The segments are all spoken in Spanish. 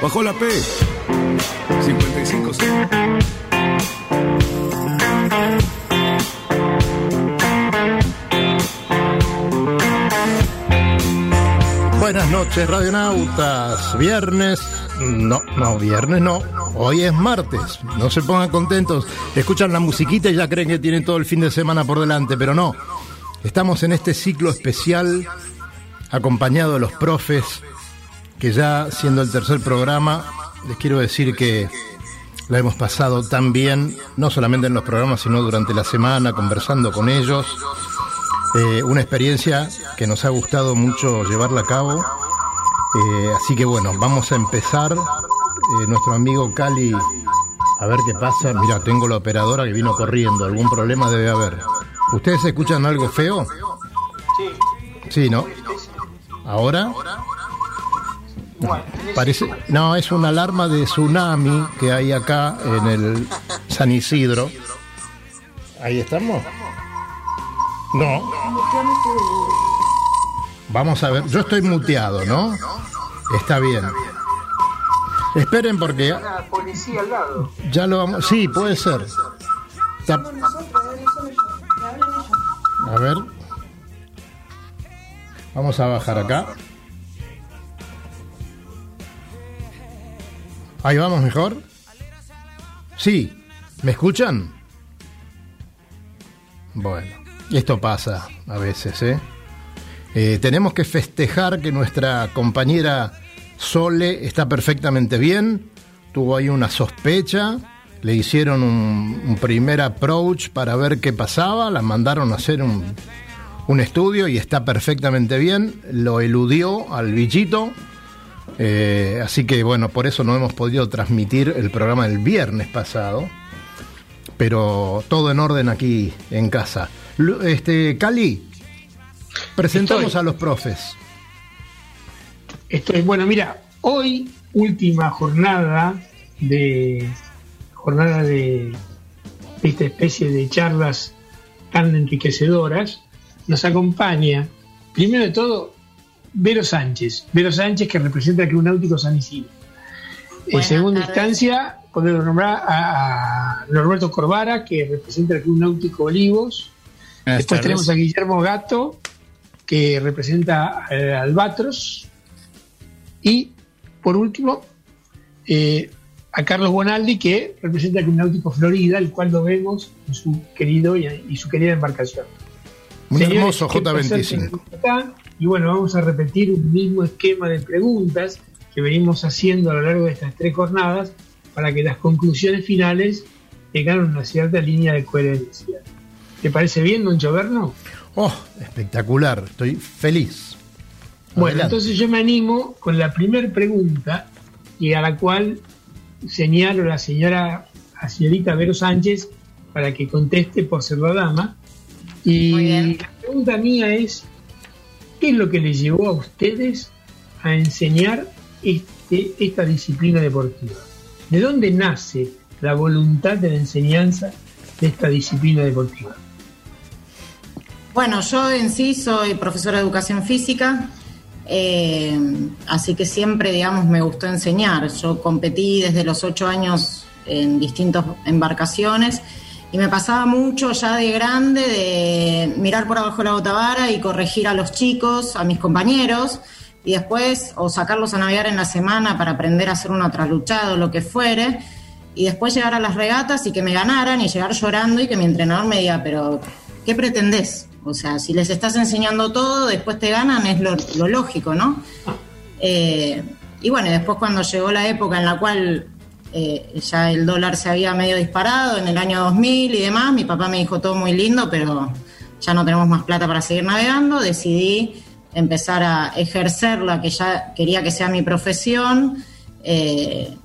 Bajo la P. 55. Buenas noches, radionautas. Viernes. No, no, viernes no. Hoy es martes. No se pongan contentos. Escuchan la musiquita y ya creen que tienen todo el fin de semana por delante, pero no. Estamos en este ciclo especial acompañado de los profes, que ya siendo el tercer programa, les quiero decir que la hemos pasado tan bien, no solamente en los programas, sino durante la semana, conversando con ellos. Eh, una experiencia que nos ha gustado mucho llevarla a cabo. Eh, así que bueno, vamos a empezar. Eh, nuestro amigo Cali, a ver qué pasa. Mira, tengo la operadora que vino corriendo. Algún problema debe haber. ¿Ustedes escuchan algo feo? Sí. Sí, ¿no? ¿Ahora? Parece, no, es una alarma de tsunami que hay acá en el San Isidro. ¿Ahí estamos? No. Vamos a ver, yo estoy muteado, ¿no? Está bien. Esperen porque Una policía al lado. ya lo vamos... Sí, puede ser. A ver. Vamos a bajar acá. Ahí vamos mejor. Sí, ¿me escuchan? Bueno, esto pasa a veces, ¿eh? Eh, tenemos que festejar que nuestra compañera Sole está perfectamente bien. Tuvo ahí una sospecha. Le hicieron un, primer approach para ver qué pasaba. La mandaron a hacer un, un estudio y está perfectamente bien. Lo eludió al bichito. Eh, así que bueno, por eso no hemos podido transmitir el programa del viernes pasado. Pero todo en orden aquí en casa. Este, Cali, presentamos Estoy. a los profes. Esto es, bueno, mira, hoy, última jornada de jornada de, de esta especie de charlas tan enriquecedoras, nos acompaña, primero de todo, Vero Sánchez. Vero Sánchez, que representa al Club Náutico San Isidro. En segunda tardes. instancia, podemos nombrar a, a Norberto Corbara, que representa al Club Náutico Olivos. Después tenemos a Guillermo Gato, que representa al Albatros. Y por último, eh, a Carlos Bonaldi, que representa al Club Náutico Florida, el cual lo vemos en su querido y, y su querida embarcación. Un Señores, hermoso qué placer J25. Y bueno, vamos a repetir un mismo esquema de preguntas que venimos haciendo a lo largo de estas tres jornadas para que las conclusiones finales tengan una cierta línea de coherencia. ¿Te parece bien, don Choverno? Oh, espectacular, estoy feliz. Bueno, entonces yo me animo con la primera pregunta y a la cual señalo a la señora, a señorita Vero Sánchez para que conteste por ser la dama. Y Muy bien. la pregunta mía es, ¿qué es lo que les llevó a ustedes a enseñar este, esta disciplina deportiva? ¿De dónde nace la voluntad de la enseñanza de esta disciplina deportiva? Bueno, yo en sí soy profesora de educación física, eh, así que siempre, digamos, me gustó enseñar. Yo competí desde los ocho años en distintas embarcaciones y me pasaba mucho ya de grande de mirar por abajo la botavara y corregir a los chicos, a mis compañeros, y después o sacarlos a navegar en la semana para aprender a hacer una trasluchada o lo que fuere, y después llegar a las regatas y que me ganaran y llegar llorando y que mi entrenador me diga, pero ¿qué pretendés? O sea, si les estás enseñando todo, después te ganan, es lo, lógico, ¿no? Eh, y bueno, después cuando llegó la época en la cual eh, ya el dólar se había medio disparado, en el año 2000 y demás, mi papá me dijo todo muy lindo, pero ya no tenemos más plata para seguir navegando, decidí empezar a ejercer la que ya quería que sea mi profesión, eh,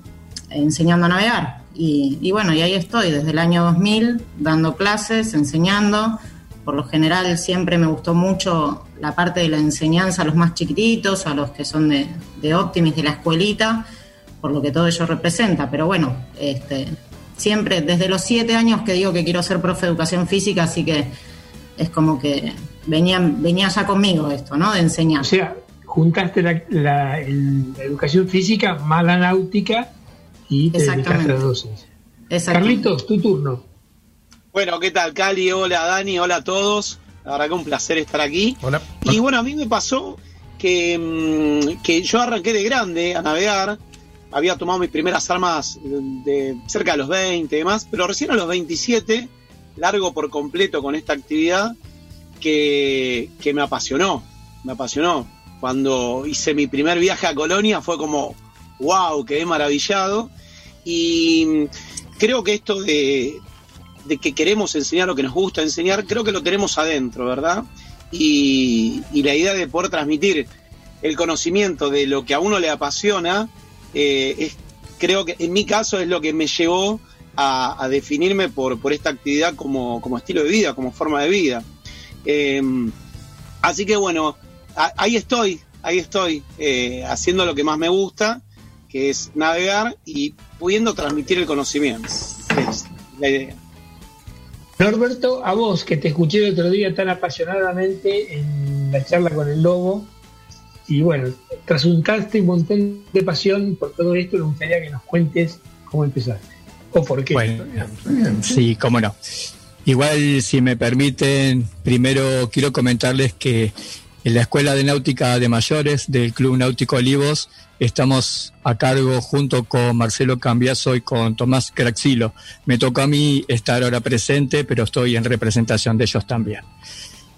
enseñando a navegar. Y, bueno, y ahí estoy, desde el año 2000, dando clases, enseñando. Por lo general siempre me gustó mucho la parte de la enseñanza a los más chiquititos, a los que son de, de Optimis, de la escuelita, por lo que todo ello representa. Pero bueno, este, siempre desde los siete años que digo que quiero ser profe de educación física, así que es como que venía, venía ya conmigo esto, ¿no? De enseñar. O sea, juntaste la, educación física más la náutica y te dedicaste a la docencia. Carlitos, tu turno. Bueno, ¿qué tal, Cali? Hola, Dani, hola a todos. La verdad que un placer estar aquí. Hola. Y bueno, a mí me pasó que, mm, que yo arranqué de grande a navegar. Había tomado mis primeras armas de cerca de los 20 y demás, pero recién a los 27 largo por completo con esta actividad que, que me apasionó. Me apasionó cuando hice mi primer viaje a Colonia fue como, wow, quedé maravillado. Y creo que esto de, que queremos enseñar lo que nos gusta enseñar, creo que lo tenemos adentro, ¿verdad? Y, la idea de poder transmitir el conocimiento de lo que a uno le apasiona, eh, es, creo que en mi caso es lo que me llevó a, definirme por, esta actividad como, estilo de vida, como forma de vida. Eh, así que bueno, ahí estoy, ahí estoy, eh, haciendo lo que más me gusta, que es navegar y pudiendo transmitir el conocimiento. Es la idea. Norberto, a vos que te escuché el otro día tan apasionadamente en la charla con el lobo, y bueno, trasuntaste un montón de pasión por todo esto, me gustaría que nos cuentes cómo empezaste o por qué. Bueno, sí, cómo no. Igual, si me permiten, primero quiero comentarles que en la Escuela de Náutica de Mayores del Club Náutico Olivos estamos a cargo junto con Marcelo Cambiaso y con Tomás Craxilo. Me toca a mí estar ahora presente, pero estoy en representación de ellos también.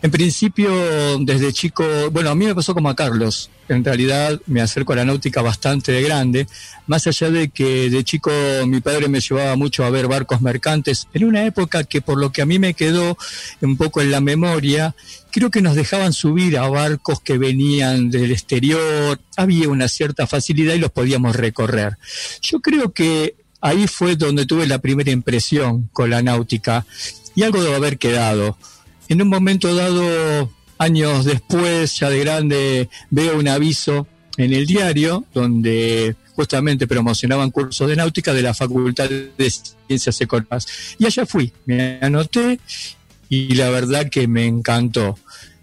En principio, desde chico, bueno, a mí me pasó como a Carlos. En realidad me acerco a la náutica bastante de grande, más allá de que de chico mi padre me llevaba mucho a ver barcos mercantes, en una época que por lo que a mí me quedó un poco en la memoria, creo que nos dejaban subir a barcos que venían del exterior, había una cierta facilidad y los podíamos recorrer. Yo creo que ahí fue donde tuve la primera impresión con la náutica y algo debe haber quedado en un momento dado, años después, ya de grande, veo un aviso en el diario donde justamente promocionaban cursos de náutica de la Facultad de Ciencias Económicas. Y allá fui, me anoté y la verdad que me encantó.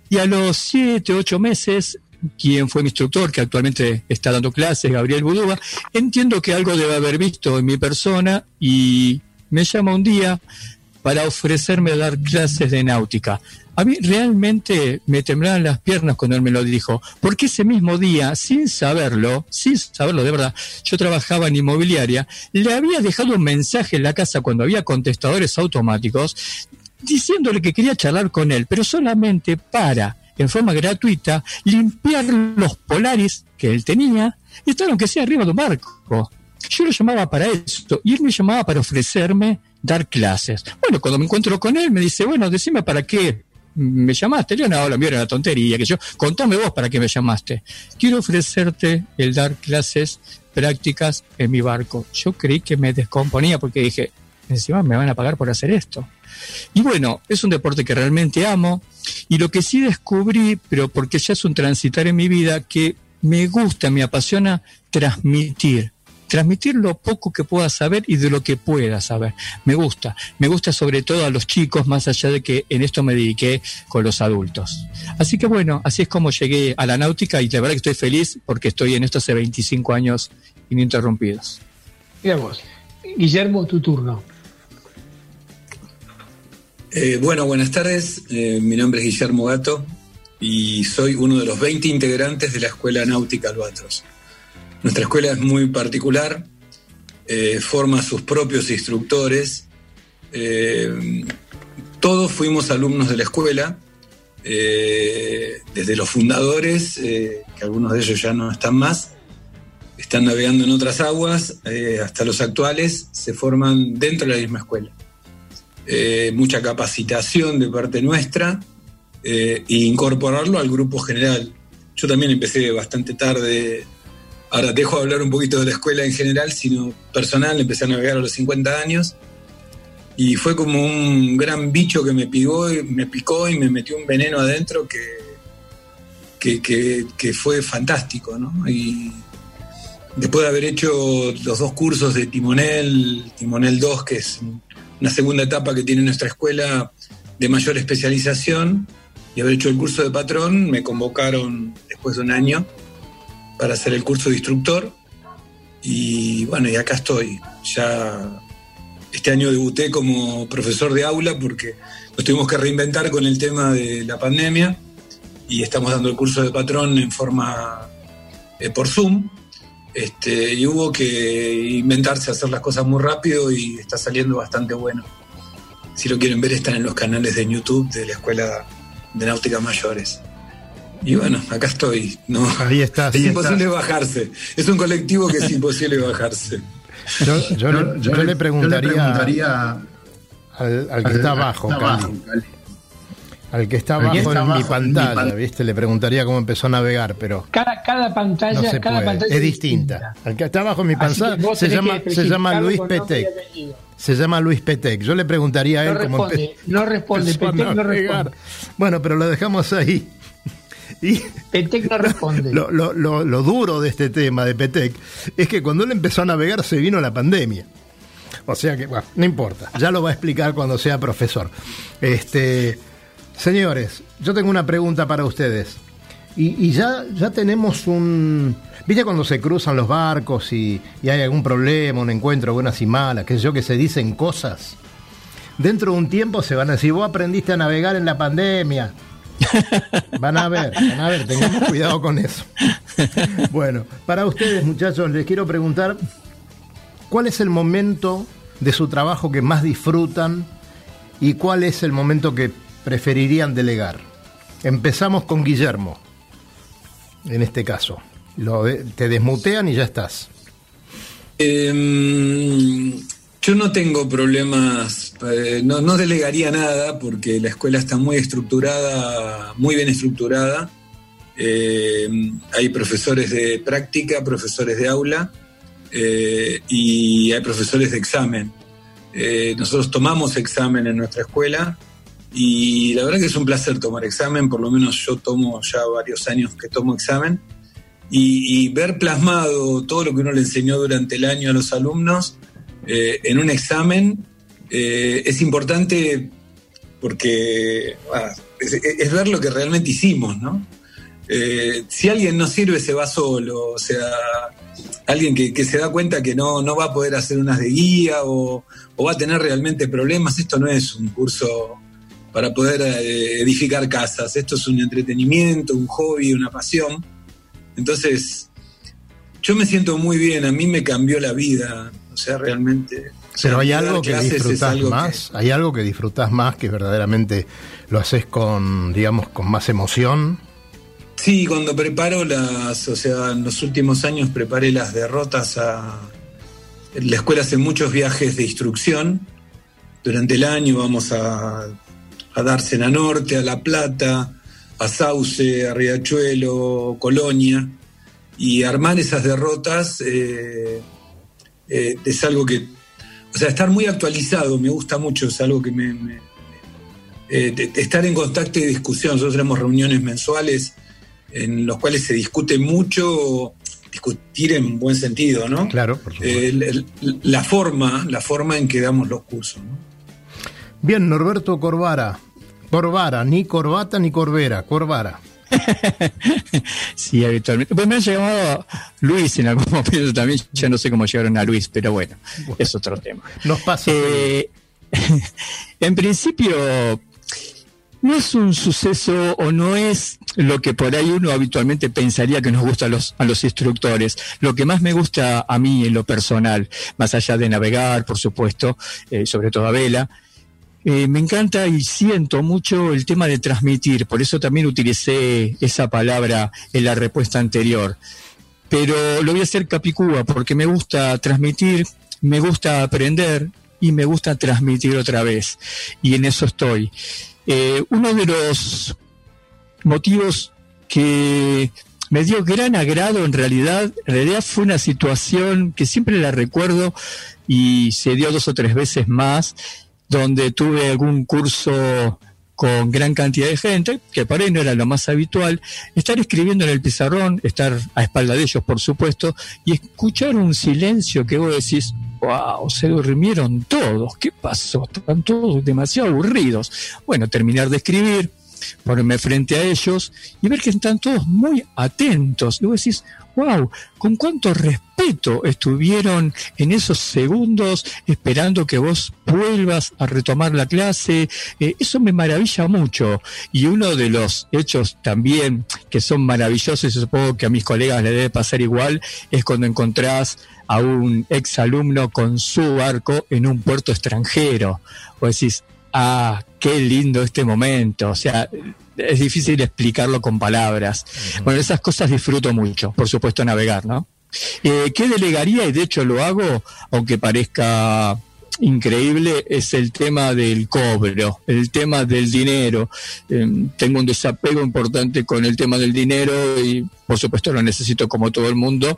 Y a los siete, ocho meses, quien fue mi instructor, que actualmente está dando clases, Gabriel Budúa, entiendo que algo debe haber visto en mi persona y me llama un día para ofrecerme dar clases de náutica. A mí realmente me temblaban las piernas cuando él me lo dijo, porque ese mismo día, sin saberlo, sin saberlo de verdad, yo trabajaba en inmobiliaria, le había dejado un mensaje en la casa cuando había contestadores automáticos, diciéndole que quería charlar con él, pero solamente para, en forma gratuita, limpiar los polaris que él tenía y estar aunque sea arriba de un barco. Yo lo llamaba para esto y él me llamaba para ofrecerme dar clases. Bueno, cuando me encuentro con él me dice, bueno, decime para qué me llamaste. Yo no, mío era tontería, que yo, contame vos para qué me llamaste. Quiero ofrecerte el dar clases prácticas en mi barco. Yo creí que me descomponía porque dije, encima me van a pagar por hacer esto. Y bueno, es un deporte que realmente amo y lo que sí descubrí, pero porque ya es un transitar en mi vida, que me gusta, me apasiona transmitir transmitir lo poco que pueda saber y de lo que pueda saber. Me gusta, me gusta sobre todo a los chicos, más allá de que en esto me dediqué con los adultos. Así que bueno, así es como llegué a la náutica y la verdad que estoy feliz porque estoy en esto hace 25 años ininterrumpidos. Digamos, Guillermo, tu turno. Eh, bueno, buenas tardes. Eh, mi nombre es Guillermo Gato y soy uno de los 20 integrantes de la Escuela Náutica Albatros. Nuestra escuela es muy particular, eh, forma sus propios instructores. Eh, todos fuimos alumnos de la escuela, eh, desde los fundadores, que algunos de ellos ya no están más, están navegando en otras aguas, hasta los actuales se forman dentro de la misma escuela. mucha capacitación de parte nuestra e incorporarlo al grupo general. Yo también empecé bastante tarde Ahora dejo de hablar un poquito de la escuela en general, sino personal, empecé a navegar a los 50 años y fue como un gran bicho que me picó y me picó y me metió un veneno adentro que, que, fue fantástico, ¿no? Y después de haber hecho los dos cursos de Timonel, Timonel 2, que es una segunda etapa que tiene nuestra escuela de mayor especialización, y haber hecho el curso de patrón, me convocaron después de un año para hacer el curso de instructor. Y bueno, y acá estoy. Ya este año debuté como profesor de aula porque nos tuvimos que reinventar con el tema de la pandemia y estamos dando el curso de patrón en forma eh, por Zoom. Este, y hubo que inventarse, hacer las cosas muy rápido y está saliendo bastante bueno. Si lo quieren ver, están en los canales de YouTube de la Escuela de Náutica Mayores. Y bueno, acá estoy. No, ahí está. Es imposible bajarse. Es un colectivo que es imposible bajarse. Yo, le preguntaría, al, que está abajo, Al que está abajo en, mi pantalla, ¿viste? Le preguntaría cómo empezó a navegar, pero. Cada, cada pantalla, cada pantalla es, distinta. Al que está abajo en mi pantalla se llama, se llama Luis Petec. se llama Luis Petec. Yo le preguntaría a él cómo No responde, Petec no responde. Bueno, pero lo dejamos ahí. Y Petec no responde. Lo, lo, lo, duro de este tema de Petec es que cuando él empezó a navegar se vino la pandemia. O sea que, bueno, no importa, ya lo va a explicar cuando sea profesor. Este, señores, yo tengo una pregunta para ustedes. Y, ya, ya tenemos un... ¿Viste cuando se cruzan los barcos y, y hay algún problema, un encuentro, buenas y malas, qué sé yo, que se dicen cosas? Dentro de un tiempo se van a decir, vos aprendiste a navegar en la pandemia. Van a ver, van a ver, tengamos cuidado con eso. Bueno, para ustedes muchachos, les quiero preguntar, ¿cuál es el momento de su trabajo que más disfrutan y cuál es el momento que preferirían delegar? Empezamos con Guillermo, en este caso. Lo te desmutean y ya estás. Eh, yo no tengo problemas, eh, no, delegaría nada porque la escuela está muy estructurada, muy bien estructurada. Eh, hay profesores de práctica, profesores de aula eh, y hay profesores de examen. nosotros tomamos examen en nuestra escuela y la verdad que es un placer tomar examen, por lo menos yo tomo ya varios años que tomo examen. y ver plasmado todo lo que uno le enseñó durante el año a los alumnos, eh, en un examen eh, es importante porque ah, es, ver lo que realmente hicimos, ¿no? Eh, si alguien no sirve, se va solo, o sea, alguien que, se da cuenta que no, no, va a poder hacer unas de guía o, va a tener realmente problemas, esto no es un curso para poder edificar casas, esto es un entretenimiento, un hobby, una pasión. Entonces, yo me siento muy bien, a mí me cambió la vida o sea, realmente... Pero hay algo que disfrutas más, hay algo que disfrutas más que verdaderamente lo haces con, digamos, con más emoción. Sí, cuando preparo las, o sea, en los últimos años preparé las derrotas a... La escuela hace muchos viajes de instrucción. Durante el año vamos a, a Dársena Norte, a La Plata, a Sauce, a Riachuelo, Colonia. Y armar esas derrotas eh, eh, es algo que, o sea, estar muy actualizado me gusta mucho, es algo que me... Eh, estar en contacto y discusión, nosotros tenemos reuniones mensuales en los cuales se discute mucho, discutir en buen sentido, ¿no? Claro, por supuesto. la forma, la forma en que damos los cursos. Bien, Norberto Corvara. Corvara, ni corbata ni corbera, Corvara. sí, habitualmente. Pues me han llamado Luis en algún momento también. Ya no sé cómo llegaron a Luis, pero bueno, es otro tema. Nos pasa. Eh, en principio, no es un suceso o no es lo que por ahí uno habitualmente pensaría que nos gusta a los, a los instructores. Lo que más me gusta a mí en lo personal, más allá de navegar, por supuesto, eh, sobre todo a vela, eh, me encanta y siento mucho el tema de transmitir, por eso también utilicé esa palabra en la respuesta anterior. Pero lo voy a hacer capicúa porque me gusta transmitir, me gusta aprender y me gusta transmitir otra vez. Y en eso estoy. Eh, uno de los motivos que me dio gran agrado en realidad, en realidad fue una situación que siempre la recuerdo y se dio dos o tres veces más, donde tuve algún curso con gran cantidad de gente, que para él no era lo más habitual, estar escribiendo en el pizarrón, estar a espalda de ellos, por supuesto, y escuchar un silencio que vos decís, wow, se durmieron todos, ¿qué pasó? Están todos demasiado aburridos. Bueno, terminar de escribir, ponerme frente a ellos y ver que están todos muy atentos. Y vos decís, wow, con cuánto respeto estuvieron en esos segundos esperando que vos vuelvas a retomar la clase. Eh, eso me maravilla mucho. Y uno de los hechos también que son maravillosos, y supongo que a mis colegas le debe pasar igual, es cuando encontrás a un ex alumno con su barco en un puerto extranjero. O decís, ah, qué lindo este momento. O sea, es difícil explicarlo con palabras. Bueno, esas cosas disfruto mucho, por supuesto, navegar, ¿no? Eh, ¿Qué delegaría? Y de hecho lo hago, aunque parezca increíble, es el tema del cobro, el tema del dinero. Em, tengo un desapego importante con el tema del dinero y por supuesto lo necesito como todo el mundo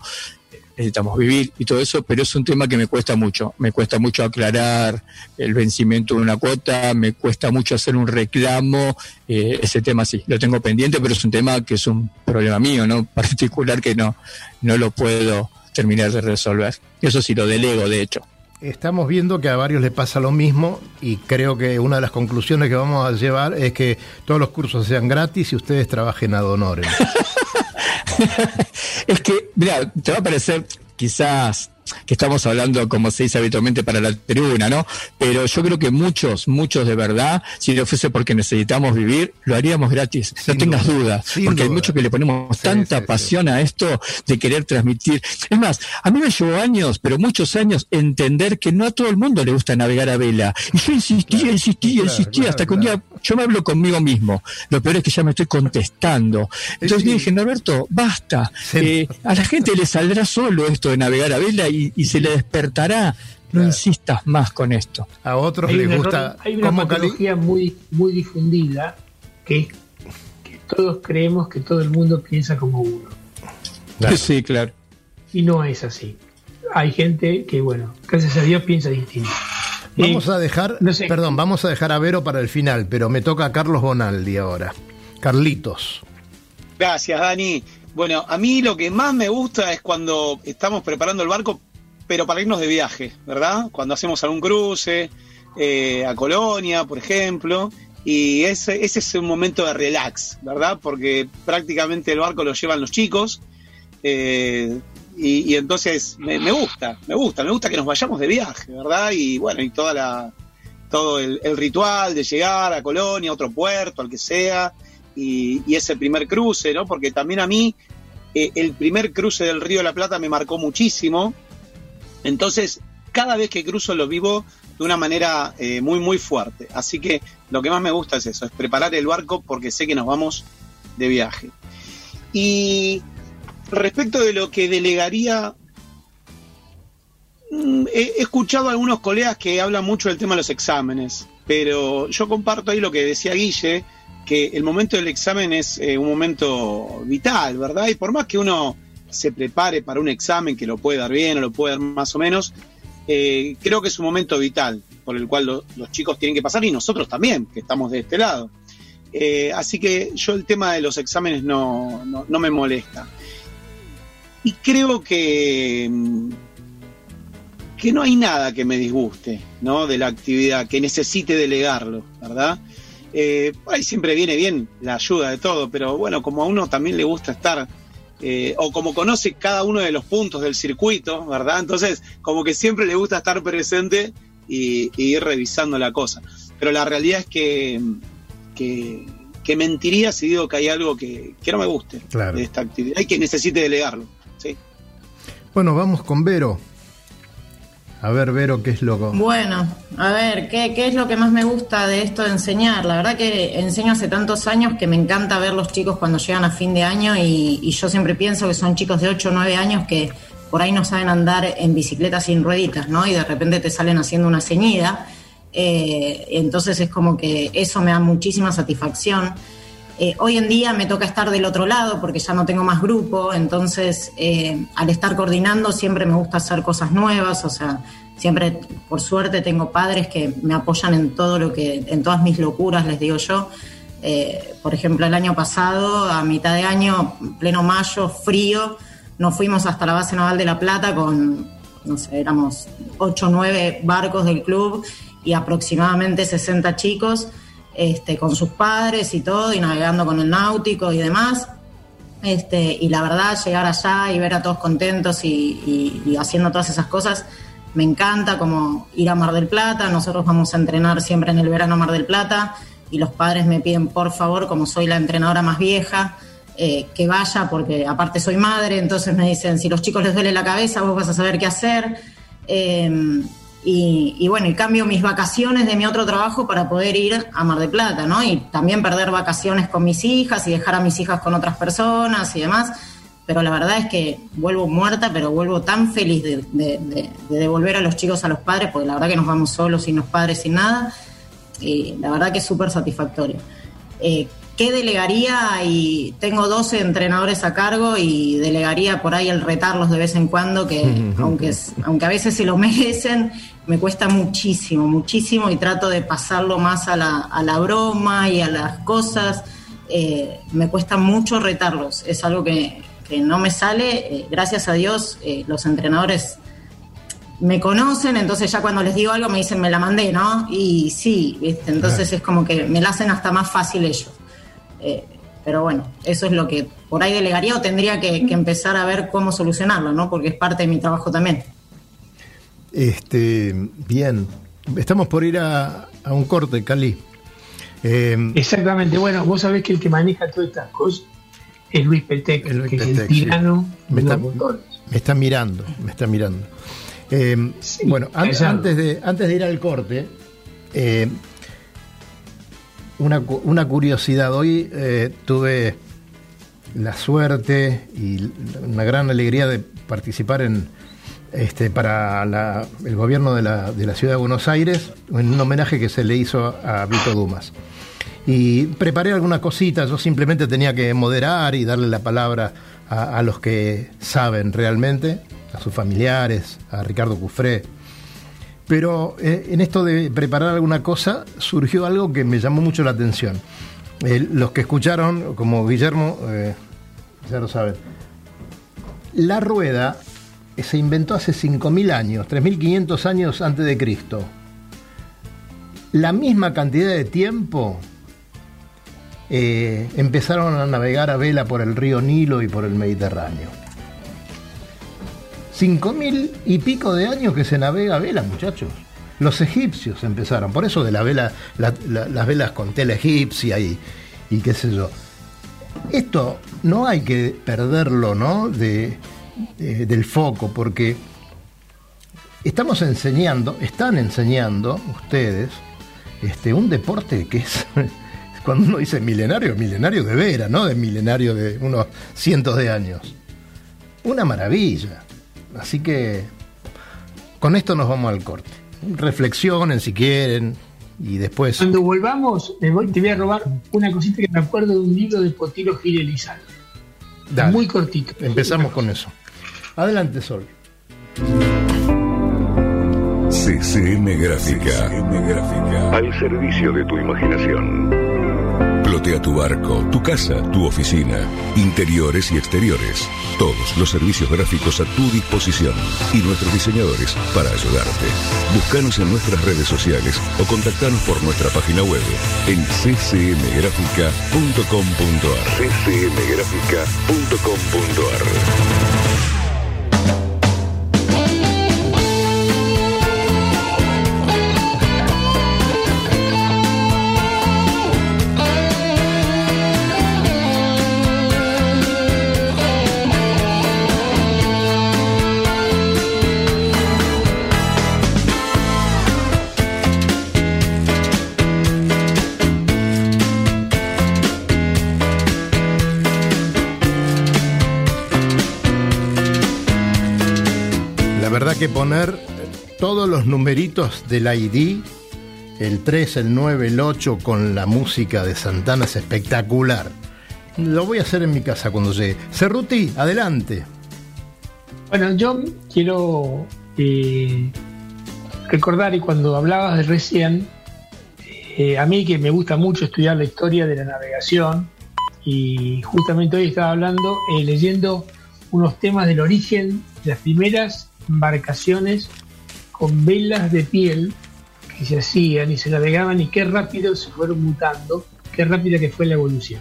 necesitamos vivir y todo eso, pero es un tema que me cuesta mucho. Me cuesta mucho aclarar el vencimiento de una cuota, me cuesta mucho hacer un reclamo. Eh, ese tema sí, lo tengo pendiente, pero es un tema que es un problema mío, ¿no? Particular que no, no lo puedo terminar de resolver. Eso sí lo delego, de hecho. Estamos viendo que a varios les pasa lo mismo y creo que una de las conclusiones que vamos a llevar es que todos los cursos sean gratis y ustedes trabajen ad honorem. es que, mira, te va a parecer quizás que estamos hablando como se dice habitualmente para la tribuna, ¿no? Pero yo creo que muchos, muchos de verdad, si no fuese porque necesitamos vivir, lo haríamos gratis, no tengas dudas, porque hay muchos que le ponemos tanta pasión a esto de querer transmitir. Es más, a mí me llevó años, pero muchos años, entender que no a todo el mundo le gusta navegar a vela. Y yo insistía, insistía, insistía, hasta que un día yo me hablo conmigo mismo. Lo peor es que ya me estoy contestando. Entonces dije, Norberto, basta. Eh, a la gente le saldrá solo esto de navegar a vela y, se le despertará. No insistas más con esto. A otros les gusta. hay una patología muy, muy difundida que es que todos creemos que todo el mundo piensa como uno. Sí, claro. Y no es así. Hay gente que, bueno, gracias a Dios piensa distinto. Vamos a dejar, perdón, vamos a dejar a Vero para el final, pero me toca a Carlos Bonaldi ahora. Carlitos. Gracias, Dani. Bueno, a mí lo que más me gusta es cuando estamos preparando el barco, pero para irnos de viaje, ¿verdad? Cuando hacemos algún cruce eh, a Colonia, por ejemplo, y ese, ese es un momento de relax, ¿verdad? Porque prácticamente el barco lo llevan los chicos. Eh, y, entonces me, gusta, me gusta, me gusta que nos vayamos de viaje, ¿verdad? Y bueno, y toda la, todo el, ritual de llegar a Colonia, a otro puerto, al que sea, y, ese primer cruce, ¿no? Porque también a mí eh, el primer cruce del Río de la Plata me marcó muchísimo. Entonces, cada vez que cruzo lo vivo de una manera eh, muy, muy fuerte. Así que lo que más me gusta es eso, es preparar el barco porque sé que nos vamos de viaje. Y respecto de lo que delegaría, mm, he escuchado a algunos colegas que hablan mucho del tema de los exámenes, pero yo comparto ahí lo que decía Guille, que el momento del examen es eh, un momento vital, ¿verdad? Y por más que uno se prepare para un examen que lo puede dar bien o lo puede dar más o menos, eh, creo que es un momento vital por el cual los chicos tienen que pasar y nosotros también, que estamos de este lado. Eh, así que yo el tema de los exámenes no, no me molesta. Y creo que, mm, que no hay nada que me disguste ¿no? de la actividad, que necesite delegarlo, ¿verdad? Eh, ahí siempre viene bien la ayuda de todo, pero bueno, como a uno también le gusta estar, eh, o como conoce cada uno de los puntos del circuito, ¿verdad? Entonces, como que siempre le gusta estar presente y, ir revisando la cosa. Pero la realidad es que, que, mentiría si digo que hay algo que, no me guste de esta actividad y que necesite delegarlo. Bueno, vamos con Vero. A ver, Vero, ¿qué es lo que... Bueno, a ver, ¿qué, ¿qué, es lo que más me gusta de esto de enseñar? La verdad que enseño hace tantos años que me encanta ver los chicos cuando llegan a fin de año y, yo siempre pienso que son chicos de 8 o 9 años que por ahí no saben andar en bicicleta sin rueditas, ¿no? Y de repente te salen haciendo una ceñida. Eh, entonces es como que eso me da muchísima satisfacción. Eh, hoy en día me toca estar del otro lado porque ya no tengo más grupo, entonces eh, al estar coordinando siempre me gusta hacer cosas nuevas, o sea, siempre por suerte tengo padres que me apoyan en todo lo que, en todas mis locuras, les digo yo. Eh, por ejemplo, el año pasado, a mitad de año, pleno mayo, frío, nos fuimos hasta la base naval de La Plata con, no sé, éramos 8 o 9 barcos del club y aproximadamente 60 chicos este, con sus padres y todo, y navegando con el náutico y demás. Este, y la verdad, llegar allá y ver a todos contentos y, haciendo todas esas cosas, me encanta, como ir a Mar del Plata. Nosotros vamos a entrenar siempre en el verano Mar del Plata y los padres me piden, por favor, como soy la entrenadora más vieja, eh, que vaya, porque aparte soy madre, entonces me dicen, si los chicos les duele la cabeza, vos vas a saber qué hacer. Eh, y, bueno, y cambio mis vacaciones de mi otro trabajo para poder ir a Mar de Plata, ¿no? Y también perder vacaciones con mis hijas y dejar a mis hijas con otras personas y demás. Pero la verdad es que vuelvo muerta, pero vuelvo tan feliz de, devolver a los chicos a los padres, porque la verdad que nos vamos solos, sin los padres, sin nada. La verdad que es súper satisfactorio. Eh, ¿Qué delegaría? Y tengo 12 entrenadores a cargo y delegaría por ahí el retarlos de vez en cuando, que aunque, aunque a veces se lo merecen, me cuesta muchísimo, muchísimo y trato de pasarlo más a la, a la broma y a las cosas. Eh, me cuesta mucho retarlos, es algo que, no me sale. Eh, gracias a Dios, eh, los entrenadores me conocen, entonces ya cuando les digo algo me dicen, me la mandé, ¿no? Y sí, entonces es como que me la hacen hasta más fácil ellos. Pero bueno, eso es lo que por ahí delegaría o tendría que, que empezar a ver cómo solucionarlo, ¿no? Porque es parte de mi trabajo también. Este, bien, estamos por ir a, un corte, Cali. Eh, Exactamente, bueno, vos sabés que el que maneja todas estas cosas es Luis Petec, que es el tirano me está, me está mirando, me está mirando. Eh, bueno, antes, de, antes de ir al corte, eh, una, una, curiosidad. Hoy tuve la suerte y una gran alegría de participar en, este, para el gobierno de la, ciudad de Buenos Aires, en un homenaje que se le hizo a Vito Dumas. Y preparé alguna cosita, yo simplemente tenía que moderar y darle la palabra a, los que saben realmente, a sus familiares, a Ricardo Cufré. Pero eh, en esto de preparar alguna cosa surgió algo que me llamó mucho la atención. los que escucharon, como Guillermo, eh, ya lo saben, la rueda se inventó hace 5.000 años, 3.500 años antes de Cristo. La misma cantidad de tiempo eh, empezaron a navegar a vela por el río Nilo y por el Mediterráneo. 5.000 y pico de años que se navega a vela, muchachos. Los egipcios empezaron, por eso de la vela, las velas con tela egipcia y, y qué sé yo. Esto no hay que perderlo, ¿no? De, del foco, porque estamos enseñando, están enseñando ustedes este, un deporte que es, cuando uno dice milenario, milenario de veras, no de milenario de unos cientos de años. Una maravilla. Así que con esto nos vamos al corte. Reflexionen si quieren y después... Cuando volvamos, te voy a robar una cosita que me acuerdo de un libro de Potiro Gil Muy cortito. Empezamos con eso. Adelante, Sol. CCM Gráfica. Gráfica. Al servicio de tu imaginación. Plotea tu barco, tu casa, tu oficina, interiores y exteriores. Todos los servicios gráficos a tu disposición y nuestros diseñadores para ayudarte. Búscanos en nuestras redes sociales o contactanos por nuestra página web en ccmgrafica.com.ar. ccmgrafica.com.ar. que poner todos los numeritos del ID, el 3, el 9, el 8, con la música de Santana es espectacular. Lo voy a hacer en mi casa cuando llegue. Cerruti, adelante. Bueno, yo quiero eh, recordar, y cuando hablabas de recién, eh, a mí que me gusta mucho estudiar la historia de la navegación, y justamente hoy estaba hablando, eh, leyendo unos temas del origen las primeras embarcaciones con velas de piel que se hacían y se navegaban y qué rápido se fueron mutando, qué rápida que fue la evolución.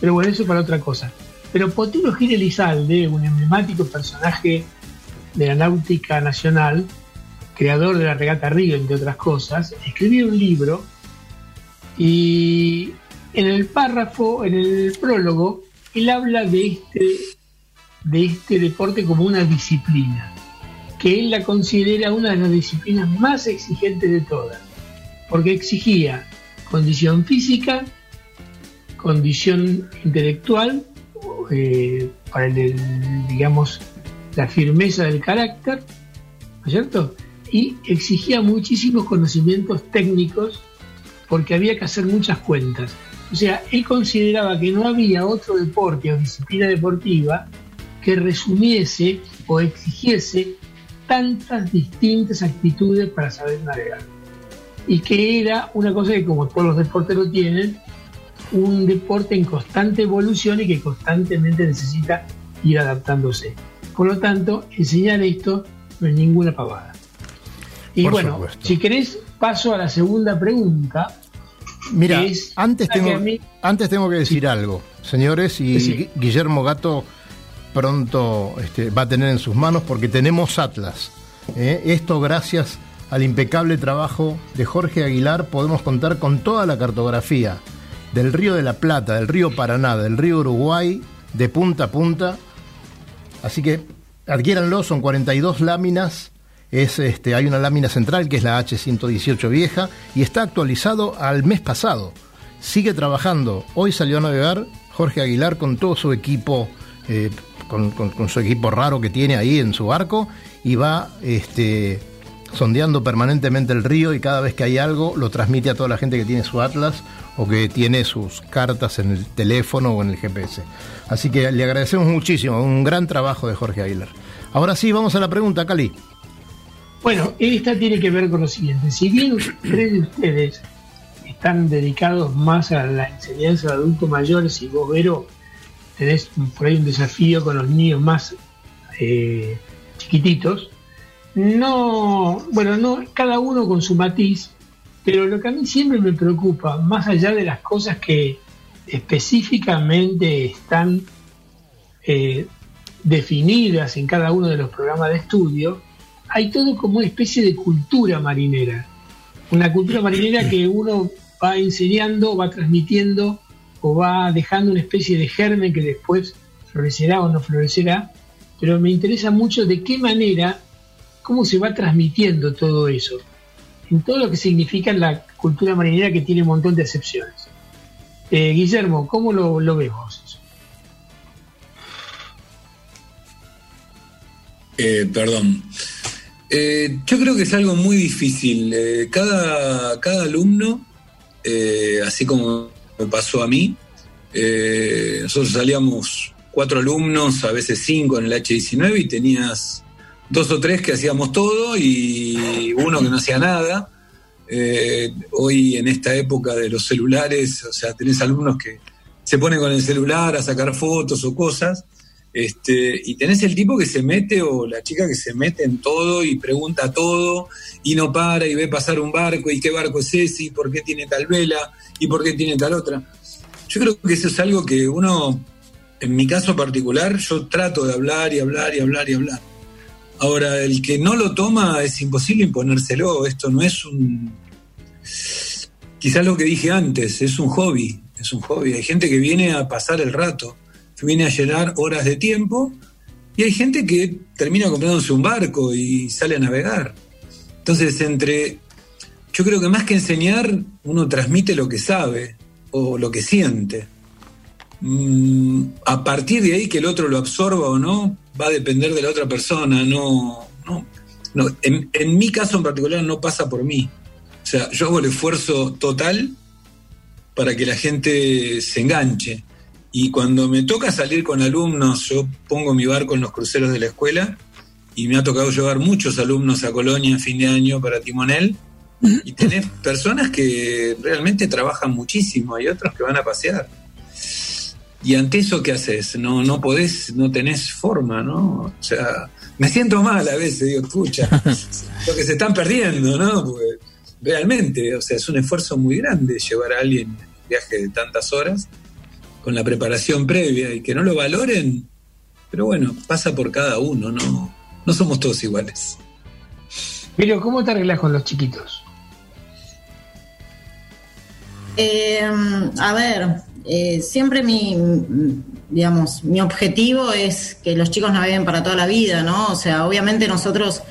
Pero bueno, eso para otra cosa. Pero Potino Gil Elizalde, un emblemático personaje de la náutica nacional, creador de la regata Río, entre otras cosas, escribió un libro y en el párrafo, en el prólogo, él habla de este, de este deporte como una disciplina, que él la considera una de las disciplinas más exigentes de todas, porque exigía condición física, condición intelectual, eh, para el, digamos, la firmeza del carácter, ¿no es cierto? Y exigía muchísimos conocimientos técnicos porque había que hacer muchas cuentas. O sea, él consideraba que no había otro deporte o disciplina deportiva que resumiese o exigiese tantas distintas actitudes para saber navegar. Y que era una cosa que como todos los deportes lo tienen, un deporte en constante evolución y que constantemente necesita ir adaptándose. Por lo tanto, enseñar esto no es ninguna pavada. Y bueno, si querés, paso a la segunda pregunta. Mira, antes, tengo, antes tengo que decir algo, señores, y Guillermo Gato pronto este, va a tener en sus manos porque tenemos Atlas. ¿eh? Esto gracias al impecable trabajo de Jorge Aguilar podemos contar con toda la cartografía del río de la Plata, del río Paraná, del río Uruguay, de punta a punta. Así que adquiéranlo, son 42 láminas. Es, este, hay una lámina central que es la H118 vieja y está actualizado al mes pasado. Sigue trabajando. Hoy salió a navegar Jorge Aguilar con todo su equipo, eh, con, su equipo raro que tiene ahí en su barco y va este, sondeando permanentemente el río y cada vez que hay algo lo transmite a toda la gente que tiene su Atlas o que tiene sus cartas en el teléfono o en el GPS. Así que le agradecemos muchísimo, un gran trabajo de Jorge Aguilar. Ahora sí, vamos a la pregunta, Cali. Bueno, esta tiene que ver con lo siguiente. Si bien tres de ustedes están dedicados más a la enseñanza de adultos mayores y vos, Vero, tenés por ahí un desafío con los niños más eh, chiquititos, no, bueno, no, cada uno con su matiz, pero lo que a mí siempre me preocupa, más allá de las cosas que específicamente están eh, definidas en cada uno de los programas de estudio, hay todo como una especie de cultura marinera. Una cultura marinera que uno va enseñando, va transmitiendo o va dejando una especie de germen que después florecerá o no florecerá. Pero me interesa mucho de qué manera, cómo se va transmitiendo todo eso en todo lo que significa la cultura marinera que tiene un montón de excepciones. Eh, Guillermo, ¿cómo lo, lo vemos? Eh, perdón. Eh, yo creo que es algo muy difícil. cada, cada alumno, así como me pasó a mí, nosotros salíamos cuatro alumnos, a veces cinco en el H19 y tenías dos o tres que hacíamos todo y uno que no hacía nada. Eh, hoy en esta época de los celulares, o sea, tenés alumnos que se ponen con el celular a sacar fotos o cosas, este, y tenés el tipo que se mete o la chica que se mete en todo y pregunta todo y no para y ve pasar un barco y qué barco es ese y por qué tiene tal vela y por qué tiene tal otra. Yo creo que eso es algo que uno, en mi caso particular, yo trato de hablar y hablar y hablar y hablar Ahora, el que no lo toma es imposible imponérselo. Esto no es un. Quizás lo que dije antes, es un hobby. Es un hobby. Hay gente que viene a pasar el rato, que viene a llenar horas de tiempo, y hay gente que termina comprándose un barco y sale a navegar. Entonces, entre. Yo creo que más que enseñar, uno transmite lo que sabe o lo que siente. Mm, a partir de ahí que el otro lo absorba o no, va a depender de la otra persona, no, no, en, mi caso en particular no pasa por mí. O sea, yo hago el esfuerzo total para que la gente se enganche. Y cuando me toca salir con alumnos, yo pongo mi barco en los cruceros de la escuela y me ha tocado llevar muchos alumnos a Colonia en fin de año para Timonel. Y tenés personas que realmente trabajan muchísimo, y otros que van a pasear. Y ante eso, ¿qué haces? No, no podés, no tenés forma, ¿no? O sea, me siento mal a veces, digo, escucha, lo que se están perdiendo, ¿no? realmente, o sea, es un esfuerzo muy grande llevar a alguien en viaje de tantas horas con la preparación previa y que no lo valoren, pero bueno, pasa por cada uno, no, no somos todos iguales. Pero, ¿cómo te arreglas con los chiquitos? Eh, a ver, eh, siempre mi, digamos, mi objetivo es que los chicos naveguen para toda la vida, ¿no? O sea, obviamente nosotros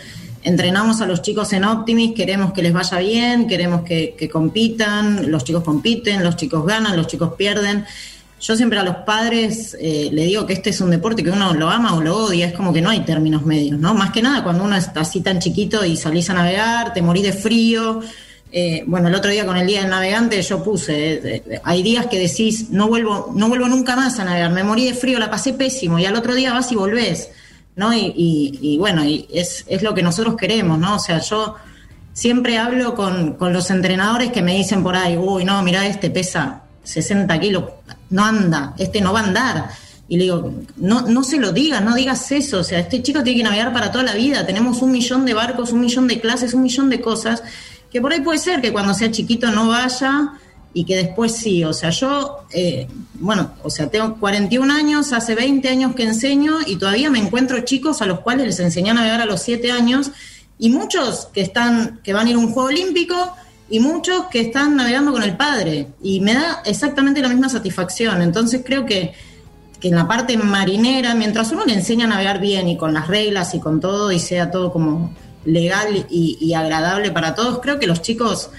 entrenamos a los chicos en Optimis, queremos que les vaya bien, queremos que, compitan, los chicos compiten, los chicos ganan, los chicos pierden. Yo siempre a los padres eh, le digo que este es un deporte que uno lo ama o lo odia, es como que no hay términos medios, ¿no? Más que nada cuando uno está así tan chiquito y salís a navegar, te morís de frío, eh, bueno, el otro día con el Día del Navegante yo puse, eh, hay días que decís, no vuelvo, no vuelvo nunca más a navegar, me morí de frío, la pasé pésimo, y al otro día vas y volvés, ¿no? Y, bueno, y es, lo que nosotros queremos, ¿no? O sea, yo siempre hablo con, los entrenadores que me dicen por ahí, uy, no, mira, este pesa 60 kilos, no anda, este no va a andar. Y le digo, no, no se lo digas, no digas eso, o sea, este chico tiene que navegar para toda la vida, tenemos un millón de barcos, un millón de clases, un millón de cosas que por ahí puede ser que cuando sea chiquito no vaya y que después sí. O sea, yo, eh, bueno, o sea, tengo 41 años, hace 20 años que enseño y todavía me encuentro chicos a los cuales les enseñé a navegar a los 7 años y muchos que están, que van a ir a un juego olímpico y muchos que están navegando con el padre y me da exactamente la misma satisfacción. Entonces creo que, que en la parte marinera, mientras uno le enseña a navegar bien y con las reglas y con todo y sea todo como legal y, agradable para todos, creo que los chicos,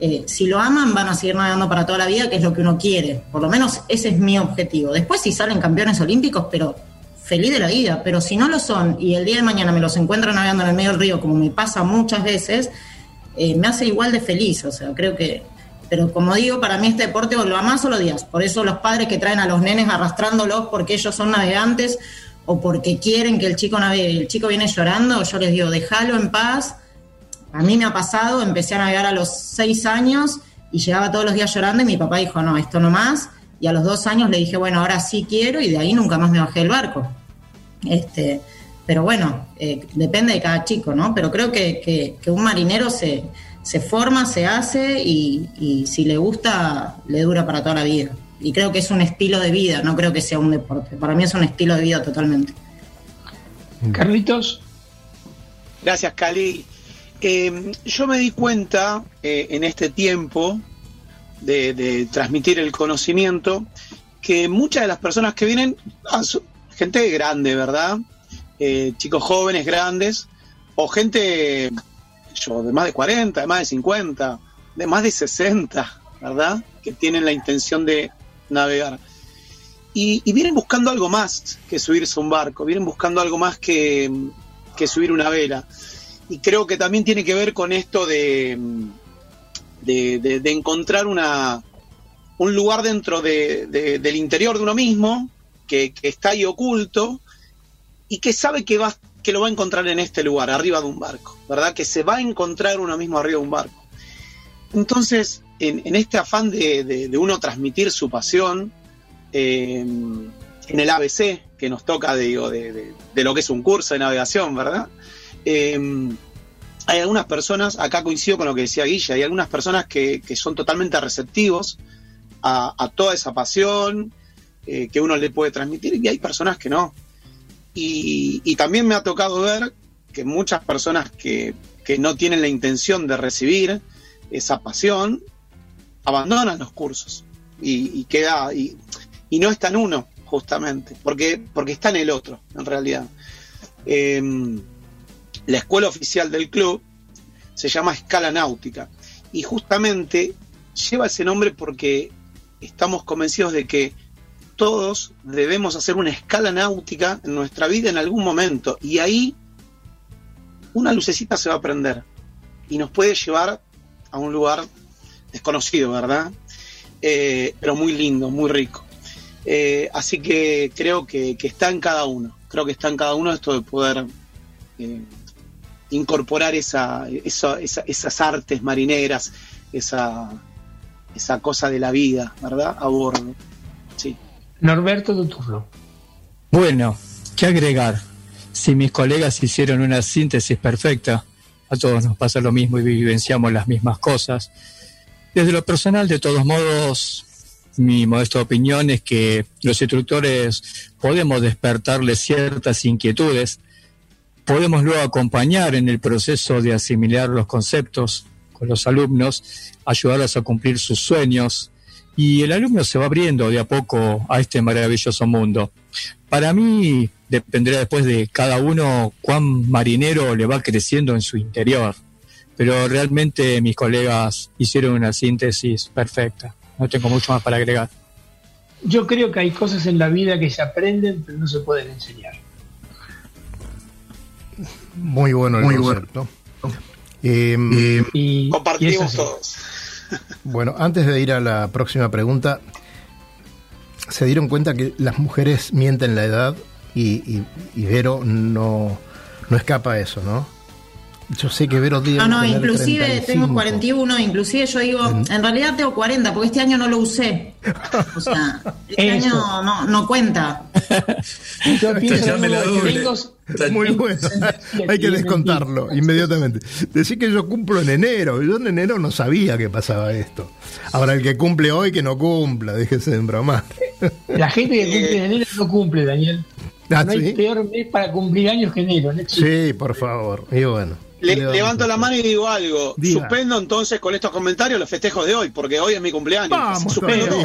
eh, si lo aman, van a seguir navegando para toda la vida, que es lo que uno quiere. Por lo menos ese es mi objetivo. Después si salen campeones olímpicos, pero feliz de la vida. Pero si no lo son y el día de mañana me los encuentro navegando en el medio del río, como me pasa muchas veces, eh, me hace igual de feliz. O sea, creo que... Pero como digo, para mí este deporte o lo amas o lo odias. Por eso los padres que traen a los nenes arrastrándolos porque ellos son navegantes o porque quieren que el chico navegue, el chico viene llorando, yo les digo, déjalo en paz. A mí me ha pasado, empecé a navegar a los seis años y llegaba todos los días llorando y mi papá dijo, no, esto no más. Y a los dos años le dije, bueno, ahora sí quiero y de ahí nunca más me bajé del barco. Este, pero bueno, eh, depende de cada chico, ¿no? Pero creo que, un marinero se, se, forma, se hace y, y si le gusta, le dura para toda la vida y creo que es un estilo de vida, no creo que sea un deporte. Para mí es un estilo de vida totalmente. Carlitos. Gracias, Cali. Eh, yo me di cuenta eh, en este tiempo de, transmitir el conocimiento que muchas de las personas que vienen, ah, gente grande, ¿verdad? Eh, chicos jóvenes, grandes, o gente yo, de más de 40, de más de 50, de más de 60, ¿verdad? Que tienen la intención de, navegar. Y, vienen buscando algo más que subirse a un barco, vienen buscando algo más que, subir una vela. Y creo que también tiene que ver con esto de, de, encontrar una, un lugar dentro del interior de uno mismo, que, está ahí oculto, y que sabe que, va, que lo va a encontrar en este lugar, arriba de un barco, ¿verdad? Que se va a encontrar uno mismo arriba de un barco. Entonces, en, este afán de, uno transmitir su pasión, eh, en el ABC, que nos toca de, de, lo que es un curso de navegación, ¿verdad? Eh, hay algunas personas, acá coincido con lo que decía Guilla, hay algunas personas que, son totalmente receptivos a, toda esa pasión eh, que uno le puede transmitir y hay personas que no. Y, también me ha tocado ver que muchas personas que, que no tienen la intención de recibir esa pasión abandonan los cursos y, queda y, no está en uno justamente porque porque está en el otro en realidad. Em, la escuela oficial del club se llama Escala Náutica y justamente lleva ese nombre porque estamos convencidos de que todos debemos hacer una escala náutica en nuestra vida en algún momento y ahí una lucecita se va a prender y nos puede llevar a un lugar desconocido, ¿verdad? Eh, pero muy lindo, muy rico. Eh, así que creo que, está en cada uno, creo que está en cada uno esto de poder eh, incorporar esa, esas artes marineras, esa, esa cosa de la vida, ¿verdad? A bordo. Sí. Norberto, tu turno. Bueno, ¿qué agregar? Si mis colegas hicieron una síntesis perfecta, a todos nos pasa lo mismo y vivenciamos las mismas cosas. Desde lo personal, de todos modos, mi modesta opinión es que los instructores podemos despertarles ciertas inquietudes, podemos luego acompañar en el proceso de asimilar los conceptos con los alumnos, ayudarlos a cumplir sus sueños, y el alumno se va abriendo de a poco a este maravilloso mundo. Para mí dependerá después de cada uno cuán marinero le va creciendo en su interior, pero realmente mis colegas hicieron una síntesis perfecta. No tengo mucho más para agregar. Yo creo que hay cosas en la vida que se aprenden pero no se pueden enseñar. Muy bueno el Muy concepto. Eh, y, Compartimos todos. Bueno, antes de ir a la próxima pregunta, se dieron cuenta que las mujeres mienten la edad y, y, Vero no, no escapa a eso, ¿no? Yo sé que Vero No, no, inclusive tengo 41, inclusive yo digo, en realidad tengo 40, porque este año no lo usé. O sea, este año no, no cuenta. Yo pienso Muy bueno, hay que descontarlo inmediatamente. Decir que yo cumplo en enero, yo en enero no sabía que pasaba esto. Ahora el que cumple hoy, que no cumpla, déjese de bromar. La gente que cumple en enero no cumple, Daniel. Ah, no hay peor mes para cumplir años que enero. sí, por favor. Y bueno levanto la mano y digo algo. Suspendo entonces con estos comentarios los festejos de hoy, porque hoy es mi cumpleaños. Vamos, Suspendo todo.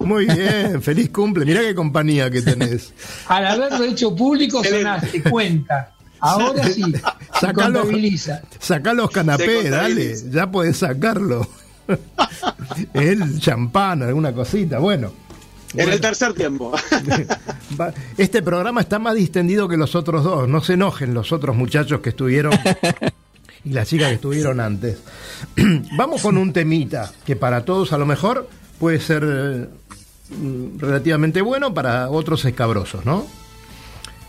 Muy bien, feliz cumple. Mirá qué compañía que tenés. Al haberlo hecho público, sonaste cuenta. Ahora sí, saca los, saca los canapés, dale, ya puedes sacarlo. El champán, alguna cosita, bueno. En el tercer tiempo. Este programa está más distendido que los otros dos. No se enojen los otros muchachos que estuvieron y las chicas que estuvieron antes. Vamos con un temita que para todos a lo mejor puede ser mm, relativamente bueno, para otros escabrosos, ¿no?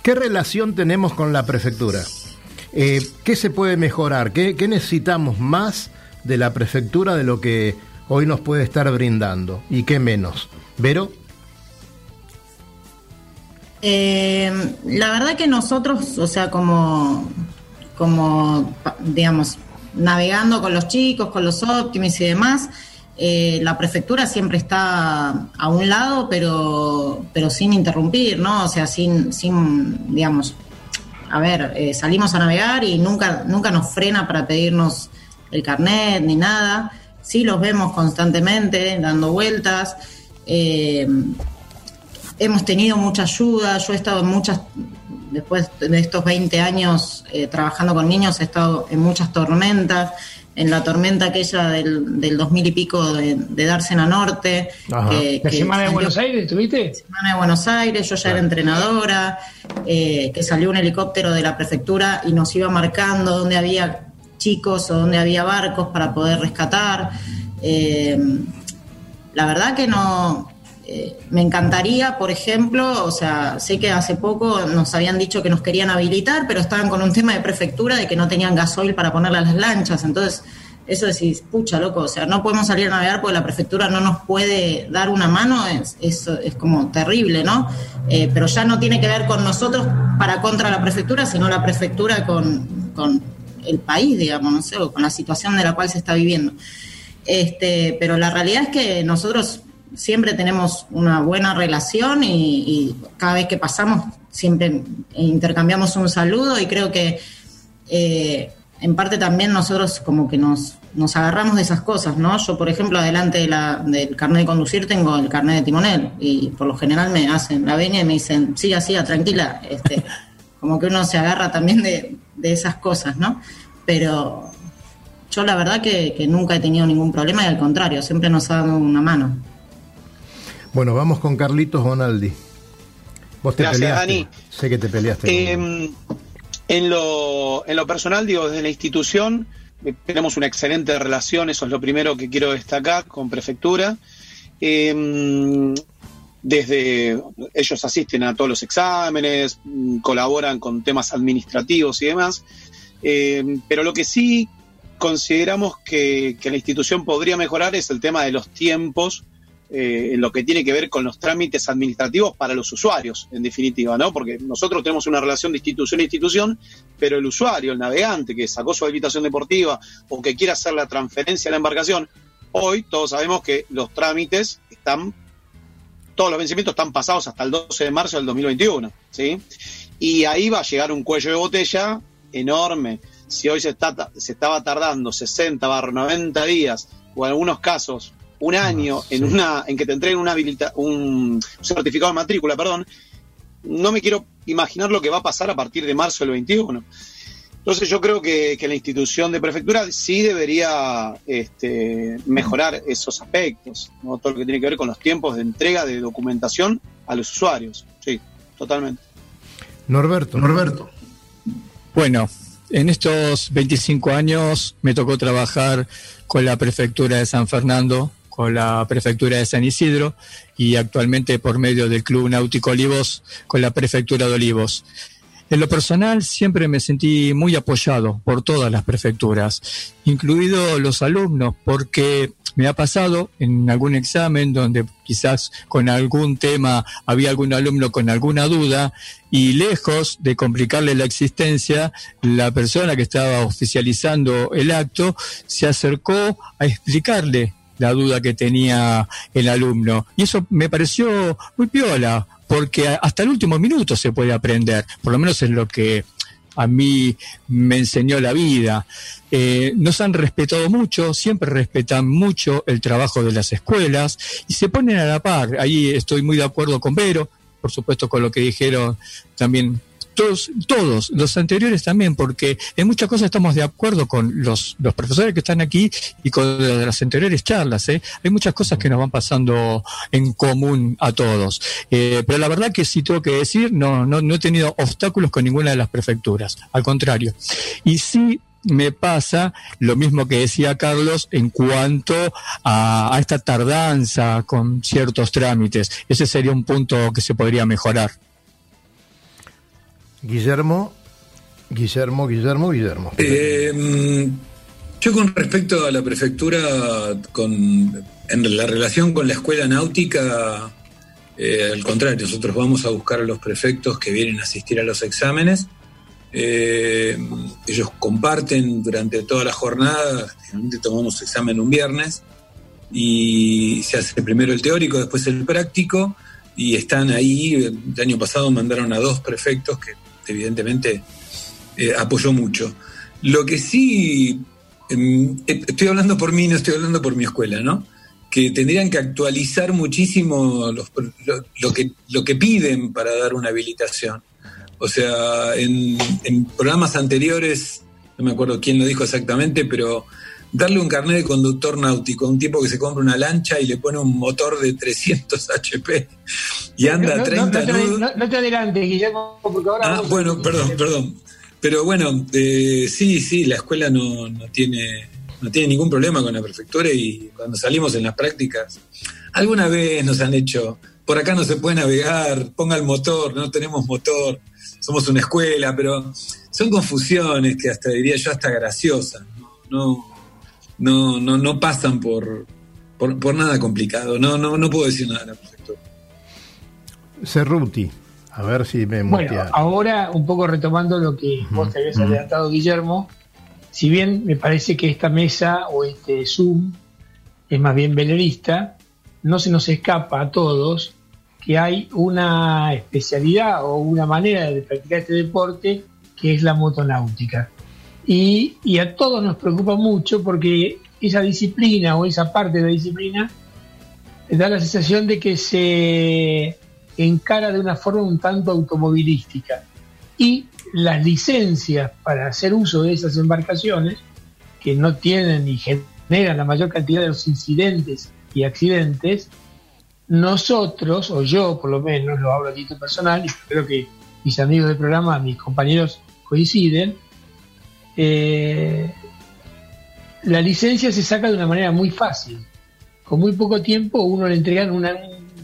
¿Qué relación tenemos con la prefectura? Eh, ¿Qué se puede mejorar? ¿Qué, ¿Qué necesitamos más de la prefectura de lo que hoy nos puede estar brindando? ¿Y qué menos? ¿Vero? Eh, la verdad que nosotros, o sea, como, como, digamos, navegando con los chicos, con los óptimos y demás, eh, la prefectura siempre está a un lado, pero, pero sin interrumpir, ¿no? O sea, sin, sin digamos, a ver, eh, salimos a navegar y nunca, nunca nos frena para pedirnos el carnet ni nada. Sí los vemos constantemente dando vueltas. Eh, hemos tenido mucha ayuda, yo he estado en muchas, después de estos 20 años eh, trabajando con niños, he estado en muchas tormentas, en la tormenta aquella del, del 2000 y pico de, de Dársena Norte. Que, ¿La Semana de Buenos Aires estuviste? Semana de Buenos Aires, yo ya era entrenadora, eh, que salió un helicóptero de la prefectura y nos iba marcando dónde había chicos o dónde había barcos para poder rescatar. Eh, la verdad que no, eh, me encantaría, por ejemplo, o sea, sé que hace poco nos habían dicho que nos querían habilitar, pero estaban con un tema de prefectura de que no tenían gasoil para ponerle a las lanchas. Entonces, eso decís, pucha, loco, o sea, no podemos salir a navegar porque la prefectura no nos puede dar una mano, es, es, como terrible, ¿no? Eh, pero ya no tiene que ver con nosotros para contra la prefectura, sino la prefectura con, con el país, digamos, no sé, o con la situación de la cual se está viviendo. Este, pero la realidad es que nosotros siempre tenemos una buena relación y, cada vez que pasamos siempre intercambiamos un saludo y creo que eh, en parte también nosotros como que nos, nos agarramos de esas cosas, ¿no? Yo, por ejemplo, adelante de la, del carnet de conducir tengo el carnet de timonel y por lo general me hacen la veña y me dicen, siga, siga, tranquila, este, como que uno se agarra también de, de esas cosas, ¿no? Pero yo la verdad que nunca he tenido ningún problema y al contrario, siempre nos ha dado una mano. Bueno, vamos con Carlitos Bonaldi. Vos te Gracias, Dani. Sé que te peleaste. Em, en, lo, en lo personal, digo, desde la institución eh, tenemos una excelente relación, eso es lo primero que quiero destacar con prefectura. Em, desde ellos asisten a todos los exámenes, mm, colaboran con temas administrativos y demás, em, pero lo que sí consideramos que, que, la institución podría mejorar es el tema de los tiempos eh, en lo que tiene que ver con los trámites administrativos para los usuarios, en definitiva, ¿no? Porque nosotros tenemos una relación de institución a institución, pero el usuario, el navegante que sacó su habilitación deportiva o que quiera hacer la transferencia a la embarcación, hoy todos sabemos que los trámites están, todos los vencimientos están pasados hasta el 12 de marzo del 2021, ¿sí? Y ahí va a llegar un cuello de botella enorme. Si hoy se, está, se estaba tardando 60 barra 90 días, o en algunos casos un año en una en que te entreguen una habilita, un certificado de matrícula, perdón, no me quiero imaginar lo que va a pasar a partir de marzo del 21. Entonces yo creo que, la institución de prefectura sí debería este, mejorar esos aspectos, ¿no? todo lo que tiene que ver con los tiempos de entrega de documentación a los usuarios. Sí, totalmente. Norberto, Norberto. Bueno, en estos 25 años me tocó trabajar con la prefectura de San Fernando, con la prefectura de San Isidro y actualmente por medio del Club Náutico Olivos con la prefectura de Olivos. En lo personal siempre me sentí muy apoyado por todas las prefecturas, incluidos los alumnos, porque me ha pasado en algún examen donde quizás con algún tema había algún alumno con alguna duda y lejos de complicarle la existencia, la persona que estaba oficializando el acto se acercó a explicarle la duda que tenía el alumno. Y eso me pareció muy piola, porque hasta el último minuto se puede aprender, por lo menos es lo que a mí me enseñó la vida. Eh, nos han respetado mucho, siempre respetan mucho el trabajo de las escuelas y se ponen a la par. Ahí estoy muy de acuerdo con Vero, por supuesto con lo que dijeron también todos, todos, los anteriores también, porque en muchas cosas estamos de acuerdo con los, los profesores que están aquí y con las anteriores charlas. ¿eh? Hay muchas cosas que nos van pasando en común a todos. Eh, pero la verdad que sí tengo que decir, no, no, no he tenido obstáculos con ninguna de las prefecturas, al contrario. Y sí me pasa lo mismo que decía Carlos en cuanto a, a, esta tardanza con ciertos trámites. Ese sería un punto que se podría mejorar. Guillermo, Guillermo, Guillermo, Guillermo. Eh, yo con respecto a la prefectura, con, en la relación con la escuela náutica, eh, al contrario, nosotros vamos a buscar a los prefectos que vienen a asistir a los exámenes. Eh, ellos comparten durante toda la jornada, generalmente tomamos examen un viernes y se hace primero el teórico, después el práctico y están ahí. El año pasado mandaron a dos prefectos que evidentemente eh, apoyó mucho. Lo que sí, em, eh, estoy hablando por mí, no estoy hablando por mi escuela, ¿no? Que tendrían que actualizar muchísimo lo, que, lo que piden para dar una habilitación. O sea, en, en programas anteriores, no me acuerdo quién lo dijo exactamente, pero darle un carnet de conductor náutico a un tipo que se compra una lancha y le pone un motor de 300 HP y anda a 30 no, no, te adelantes, Guillermo, porque ahora... Ah, bueno, perdón, perdón. Pero bueno, eh, sí, sí, la escuela no, tiene, no tiene ningún problema con la prefectura y cuando salimos en las prácticas, alguna vez nos han hecho, por acá no se puede navegar, ponga el motor, no tenemos motor, somos una escuela, pero son confusiones que hasta diría yo hasta graciosas. no no, no, no pasan por, por, nada complicado. No, no, no puedo decir nada perfecto. Cerruti, a ver si me Bueno, ahora un poco retomando lo que vos te habías adelantado, Guillermo, si bien me parece que esta mesa o este Zoom es más bien velerista, no se nos escapa a todos que hay una especialidad o una manera de practicar este deporte que es la motonáutica. Y, a todos nos preocupa mucho porque esa disciplina o esa parte de la disciplina da la sensación de que se encara de una forma un tanto automovilística. Y las licencias para hacer uso de esas embarcaciones, que no tienen ni generan la mayor cantidad de los incidentes y accidentes, nosotros, o yo por lo menos, lo hablo a título personal, y creo que mis amigos del programa, mis compañeros coinciden, eh, la licencia se saca de una manera muy fácil. Con muy poco tiempo uno le entrega un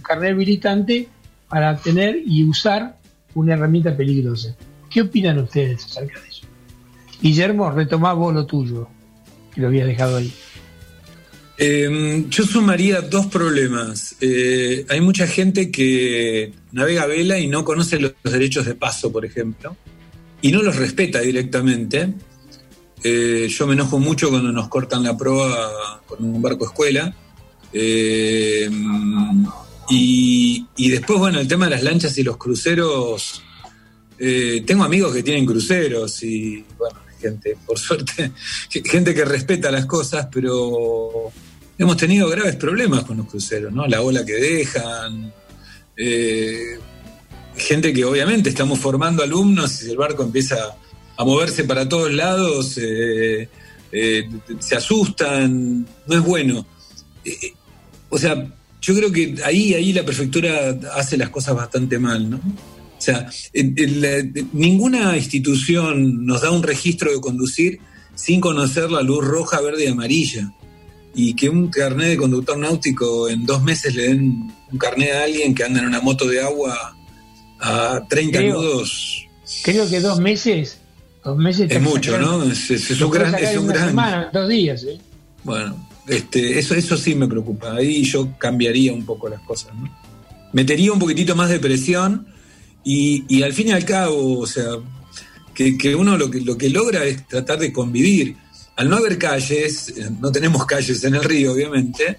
carnet habilitante para tener y usar una herramienta peligrosa. ¿Qué opinan ustedes acerca de eso? Guillermo, retomá vos lo tuyo, que lo había dejado ahí. Em, yo sumaría dos problemas. Eh, hay mucha gente que navega vela y no conoce los, derechos de paso, por ejemplo, y no los respeta directamente. Eh, yo me enojo mucho cuando nos cortan la proa con un barco escuela. Em, y, después, bueno, el tema de las lanchas y los cruceros. Eh, tengo amigos que tienen cruceros y, bueno, gente, por suerte, gente que respeta las cosas, pero hemos tenido graves problemas con los cruceros, ¿no? La ola que dejan, eh, gente que obviamente estamos formando alumnos y el barco empieza a moverse para todos lados, eh, eh, se asustan, no es bueno. o sea, yo creo que ahí, ahí la prefectura hace las cosas bastante mal, ¿no? O sea, ninguna institución nos da un registro de conducir sin conocer la luz roja, verde y amarilla. Y que un carnet de conductor náutico en dos meses le den un carnet a alguien que anda en una moto de agua a 30 nudos. Creo que dos meses. Dos meses es mucho, ¿no? Es, un gran. Es un gran dos días, ¿eh? Bueno, este, eso, eso sí me preocupa. Ahí yo cambiaría un poco las cosas, ¿no? Metería un poquitito más de presión y, al fin y al cabo, o sea, que, uno lo que, lo que logra es tratar de convivir. Al no haber calles, eh, no tenemos calles en el río, obviamente,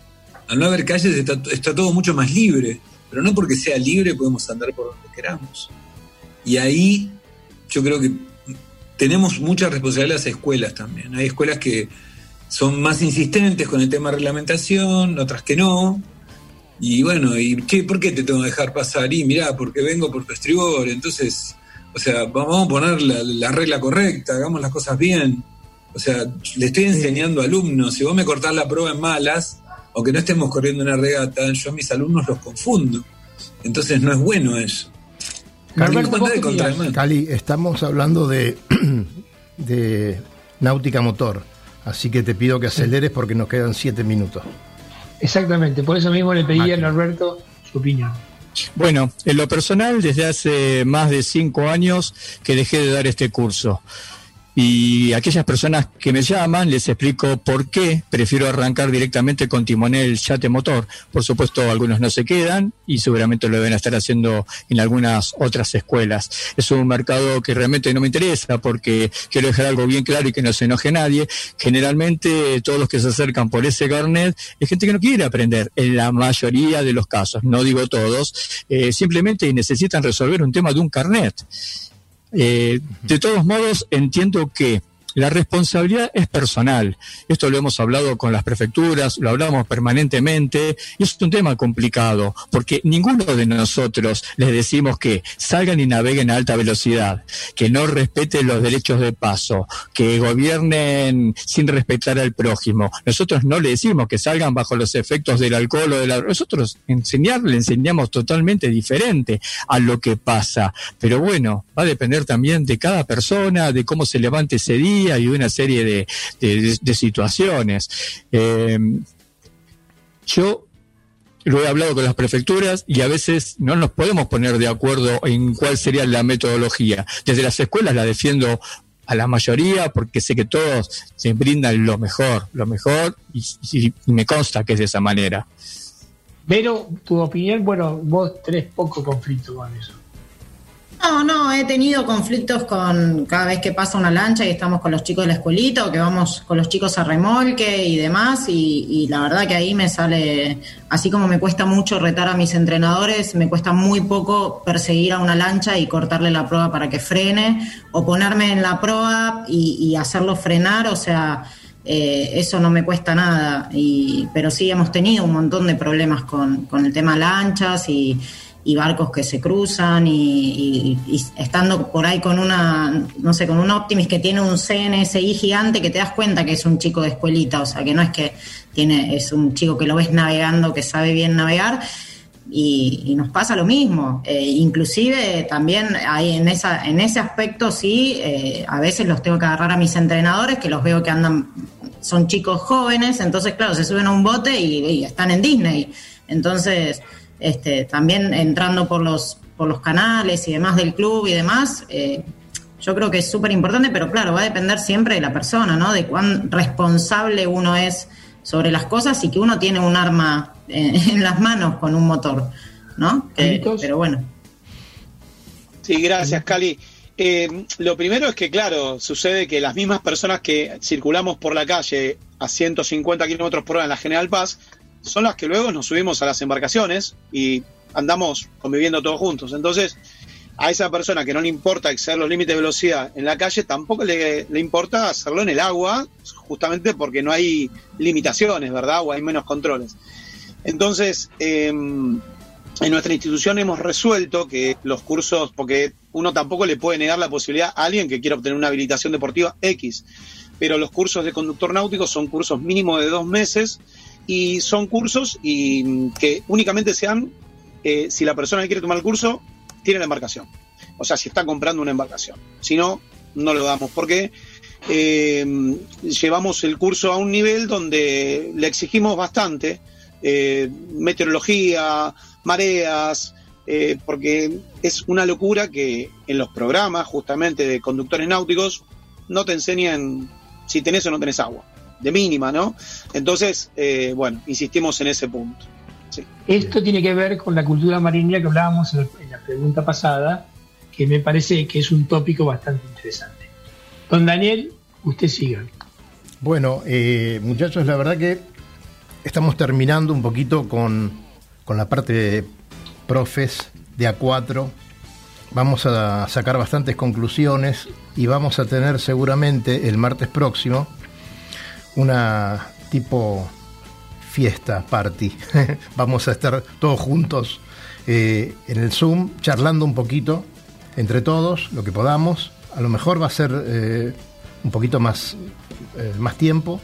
al no haber calles está, todo mucho más libre, pero no porque sea libre podemos andar por donde queramos. Y ahí yo creo que tenemos mucha responsabilidad las escuelas también. Hay escuelas que son más insistentes con el tema de reglamentación, otras que no. Y bueno, ¿y qué, por qué te tengo que dejar pasar? Y mirá, porque vengo por tu estribor, entonces, o sea, vamos a poner la, regla correcta, hagamos las cosas bien. O sea, le estoy enseñando a alumnos, si vos me cortás la prueba en malas, aunque no estemos corriendo una regata, yo a mis alumnos los confundo. Entonces no es bueno eso. Cali, Cali estamos hablando de, de náutica motor, así que te pido que aceleres porque nos quedan siete minutos. Exactamente, por eso mismo le pedí a Norberto su opinión. Bueno, en lo personal, desde hace más de cinco años que dejé de dar este curso y aquellas personas que me llaman les explico por qué prefiero arrancar directamente con timonel yate motor. Por supuesto, algunos no se quedan y seguramente lo deben estar haciendo en algunas otras escuelas. Es un mercado que realmente no me interesa porque quiero dejar algo bien claro y que no se enoje nadie. Generalmente todos los que se acercan por ese carnet es gente que no quiere aprender en la mayoría de los casos, no digo todos, eh, simplemente necesitan resolver un tema de un carnet. Eh, de todos modos, entiendo que la responsabilidad es personal. Esto lo hemos hablado con las prefecturas, lo hablamos permanentemente, y es un tema complicado, porque ninguno de nosotros les decimos que salgan y naveguen a alta velocidad, que no respeten los derechos de paso, que gobiernen sin respetar al prójimo. Nosotros no le decimos que salgan bajo los efectos del alcohol o de la... Nosotros enseñar, le enseñamos totalmente diferente a lo que pasa. Pero bueno, va a depender también de cada persona, de cómo se levante ese día, y una serie de, situaciones. Eh, yo lo he hablado con las prefecturas y a veces no nos podemos poner de acuerdo en cuál sería la metodología. Desde las escuelas la defiendo a la mayoría porque sé que todos se brindan lo mejor, lo mejor y, me consta que es de esa manera. Pero tu opinión, bueno, vos tenés poco conflicto con eso. No, no, he tenido conflictos con cada vez que pasa una lancha y estamos con los chicos de la escuelita o que vamos con los chicos a remolque y demás y, la verdad que ahí me sale, así como me cuesta mucho retar a mis entrenadores, me cuesta muy poco perseguir a una lancha y cortarle la prueba para que frene o ponerme en la proa y, hacerlo frenar, o sea... Eh, eso no me cuesta nada, y, pero sí hemos tenido un montón de problemas con, con el tema lanchas y, y barcos que se cruzan y, estando por ahí con una, no sé, con un Optimis que tiene un CNSI gigante que te das cuenta que es un chico de escuelita, o sea, que no es que tiene, es un chico que lo ves navegando, que sabe bien navegar. Y, nos pasa lo mismo. Eh, inclusive también hay en, esa, en ese aspecto sí, eh, a veces los tengo que agarrar a mis entrenadores, que los veo que andan, son chicos jóvenes, entonces claro, se suben a un bote y están en Disney. Entonces, este, también entrando por los, por los canales y demás del club y demás, eh, yo creo que es súper importante, pero claro, va a depender siempre de la persona, ¿no? De cuán responsable uno es sobre las cosas y que uno tiene un arma en, las manos con un motor, ¿no? pero bueno. Sí, gracias, Cali. Eh, lo primero es que, claro, sucede que las mismas personas que circulamos por la calle a 150 kilómetros por hora en la General Paz son las que luego nos subimos a las embarcaciones y andamos conviviendo todos juntos. Entonces, a esa persona que no le importa exceder los límites de velocidad en la calle, tampoco le, importa hacerlo en el agua, justamente porque no hay limitaciones, ¿verdad? O hay menos controles. Entonces, em, en nuestra institución hemos resuelto que los cursos, porque uno tampoco le puede negar la posibilidad a alguien que quiera obtener una habilitación deportiva X, pero los cursos de conductor náutico son cursos mínimos de dos meses y son cursos y que únicamente sean eh, si la persona que quiere tomar el curso tiene la embarcación. O sea, si está comprando una embarcación. Si no, no lo damos porque eh, llevamos el curso a un nivel donde le exigimos bastante eh, meteorología, mareas, porque es una locura que en los programas justamente de conductores náuticos no te enseñan si tenés o no tenés agua de mínima, ¿no? Entonces, eh, bueno, insistimos en ese punto. Esto tiene que ver con la cultura marina que hablábamos en, la pregunta pasada, que me parece que es un tópico bastante interesante. Don Daniel, usted siga. Bueno, eh, muchachos, la verdad que estamos terminando un poquito con, con la parte de profes de A4. Vamos a sacar bastantes conclusiones y vamos a tener seguramente el martes próximo una tipo fiesta, party. Vamos a estar todos juntos eh, en el Zoom, charlando un poquito entre todos, lo que podamos. A lo mejor va a ser eh, un poquito más, eh, más tiempo.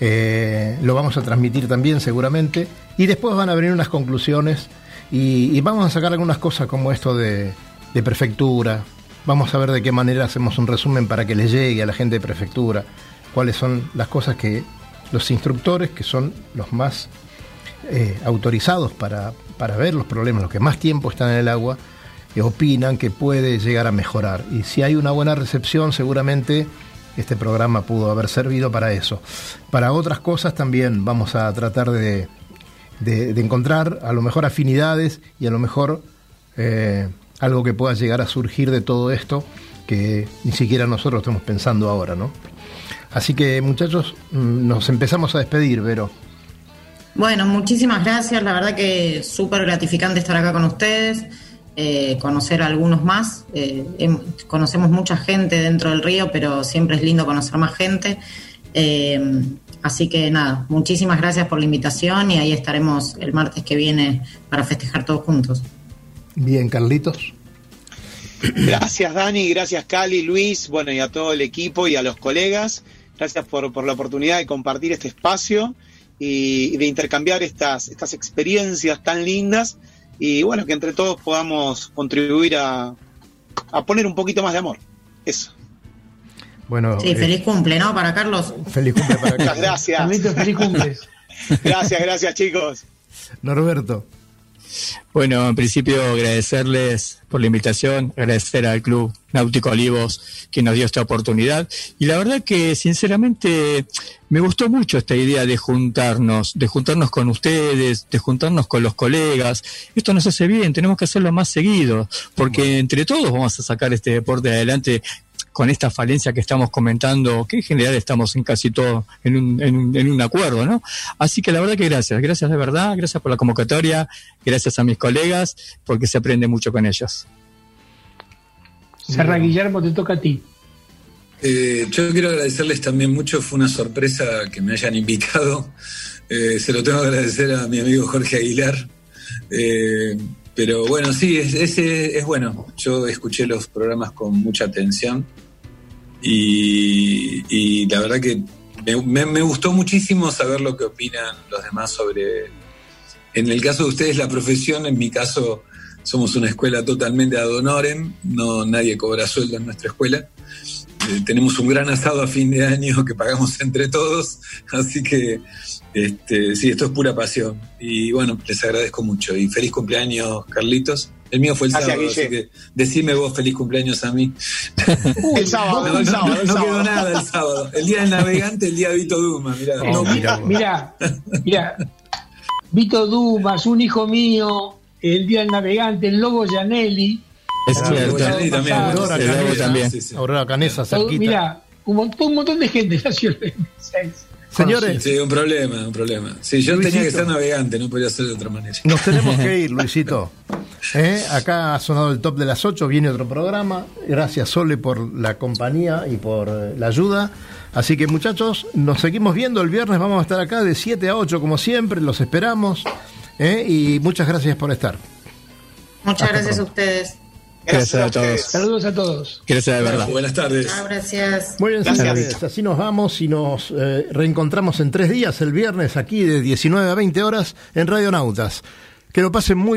lo vamos a transmitir también seguramente. Y después van a venir unas conclusiones y, vamos a sacar algunas cosas como esto de, de prefectura. Vamos a ver de qué manera hacemos un resumen para que le llegue a la gente de prefectura cuáles son las cosas que los instructores, que son los más eh, autorizados para, ver los problemas, los que más tiempo están en el agua, eh, opinan que puede llegar a mejorar. Y si hay una buena recepción, seguramente este programa pudo haber servido para eso. Para otras cosas también vamos a tratar de, encontrar a lo mejor afinidades y a lo mejor eh, algo que pueda llegar a surgir de todo esto que ni siquiera nosotros estamos pensando ahora, ¿no? Así que muchachos, mm, nos empezamos a despedir, Vero. Bueno, muchísimas gracias. La verdad que súper gratificante estar acá con ustedes, eh, conocer a algunos más. Eh, conocemos mucha gente dentro del río, pero siempre es lindo conocer más gente. Eh, así que nada, muchísimas gracias por la invitación y ahí estaremos el martes que viene para festejar todos juntos. Bien, Carlitos. Gracias Dani, gracias Cali, Luis, bueno y a todo el equipo y a los colegas. Gracias por, por la oportunidad de compartir este espacio y, de intercambiar estas, estas experiencias tan lindas y bueno, que entre todos podamos contribuir a, a poner un poquito más de amor. Eso. Bueno, sí, feliz eh, cumple, ¿no? Para Carlos. Feliz cumple para Carlos. gracias. feliz cumple. gracias, gracias chicos. Norberto. Bueno, en principio agradecerles por la invitación, agradecer al Club Náutico Olivos que nos dio esta oportunidad y la verdad que sinceramente me gustó mucho esta idea de juntarnos, de juntarnos con ustedes, de juntarnos con los colegas. Esto nos hace bien, tenemos que hacerlo más seguido porque entre todos vamos a sacar este deporte adelante con esta falencia que estamos comentando, que en general estamos en casi todo en un, en un, acuerdo, ¿no? Así que la verdad que gracias, gracias de verdad, gracias por la convocatoria, gracias a mis colegas, porque se aprende mucho con ellos. Serra Guillermo, te toca a ti. Eh, yo quiero agradecerles también mucho, fue una sorpresa que me hayan invitado. Eh, se lo tengo que agradecer a mi amigo Jorge Aguilar. Eh, pero bueno, sí, es, es bueno. Yo escuché los programas con mucha atención y, la verdad que me, gustó muchísimo saber lo que opinan los demás sobre, en el caso de ustedes, la profesión, en mi caso somos una escuela totalmente ad honorem, no, nadie cobra sueldo en nuestra escuela. Eh, tenemos un gran asado a fin de año que pagamos entre todos, así que este, sí, esto es pura pasión. Y bueno, les agradezco mucho y feliz cumpleaños, Carlitos. El mío fue el sábado, así que decime vos feliz cumpleaños a mí. el sábado, no, el sábado, no, quedó nada el sábado. El día del navegante, el día de Vito Dumas, mirá. Oh, mira, mira, mira, Vito Dumas, un hijo mío, el día del navegante, el Lobo Gianelli. Es cierto. también. Aurora Canesa, también. Aurora Canesa, cerquita. Mira, un montón, un montón de gente nació el 26. Señores. Sí, un problema, un problema. Sí, yo tenía que ser navegante, no podía ser de otra manera. Nos tenemos que ir, Luisito. ¿Eh? Acá ha sonado el top de las 8, viene otro programa. Gracias, Sole, por la compañía y por eh, la ayuda. Así que, muchachos, nos seguimos viendo el viernes. Vamos a estar acá de 7 a 8, como siempre. Los esperamos. ¿eh? Y muchas gracias por estar. Muchas gracias a ustedes. Gracias, a, todos. Saludos a todos. Gracias de verdad. Buenas tardes. gracias. Muy bien, señores. Así nos vamos y nos eh, reencontramos en tres días, el viernes, aquí de 19 a 20 horas en Radio Nautas. Que lo pasen muy